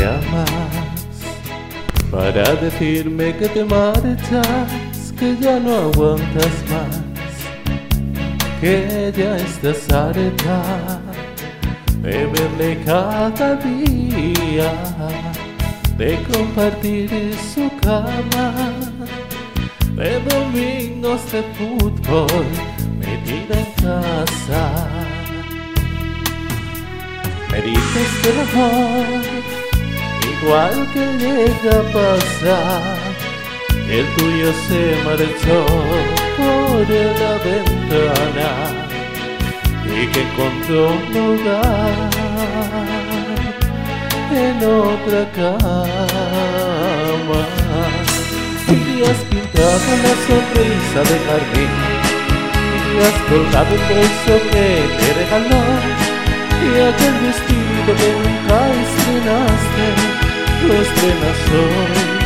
llamas. Para decirme que te marchas, que ya no aguantas más, que ya estás harta de verle cada día, de compartir su cama, de domingos de fútbol metida en casa. Me dices que el igual que llega a pasar, el tuyo se marchó por la ventana y que encontró un lugar en otra cama. Y has pintado la sonrisa de jardín y has colgado el bolso que te regaló y aquel vestido que nunca estrenaste, lo estrenas hoy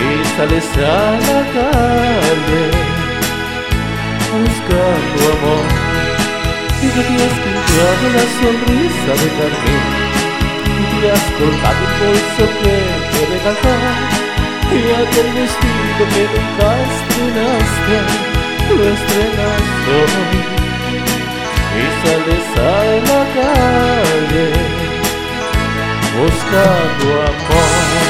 y sales a la calle buscando amor. Y te has pintado la sonrisa de carmín. Y te has colgado el bolso que te regaló y aquel vestido que nunca buscando amor.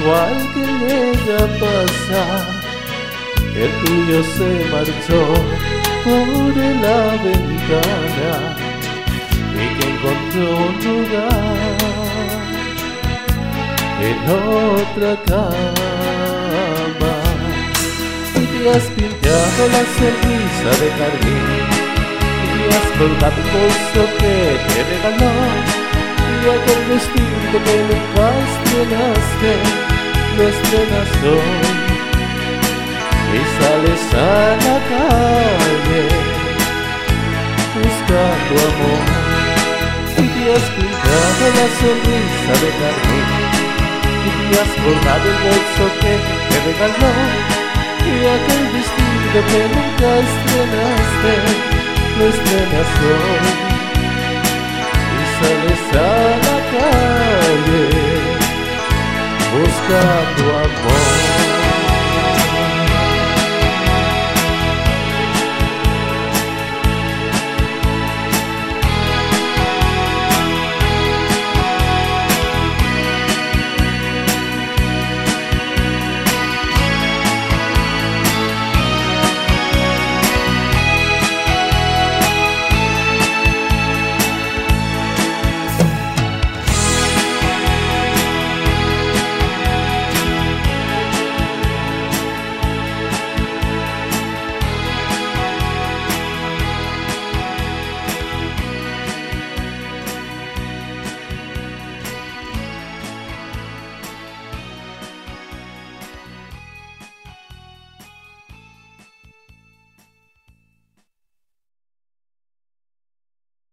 igual que llega a pasar, el tuyo se marchó por la ventana y que encontró un lugar en otra cama. Y te has pintado la sonrisa de jardín y has colgado un bolso que te regaló y aquel vestido que nunca estrenaste nuestra nación y sales a la calle buscando amor. Y te has pintado la sonrisa de carmín y te has colgado el bolso que te regaló. Y aquel vestido que nunca estrenaste lo estrenas hoy y sales a la calle busca tu amor.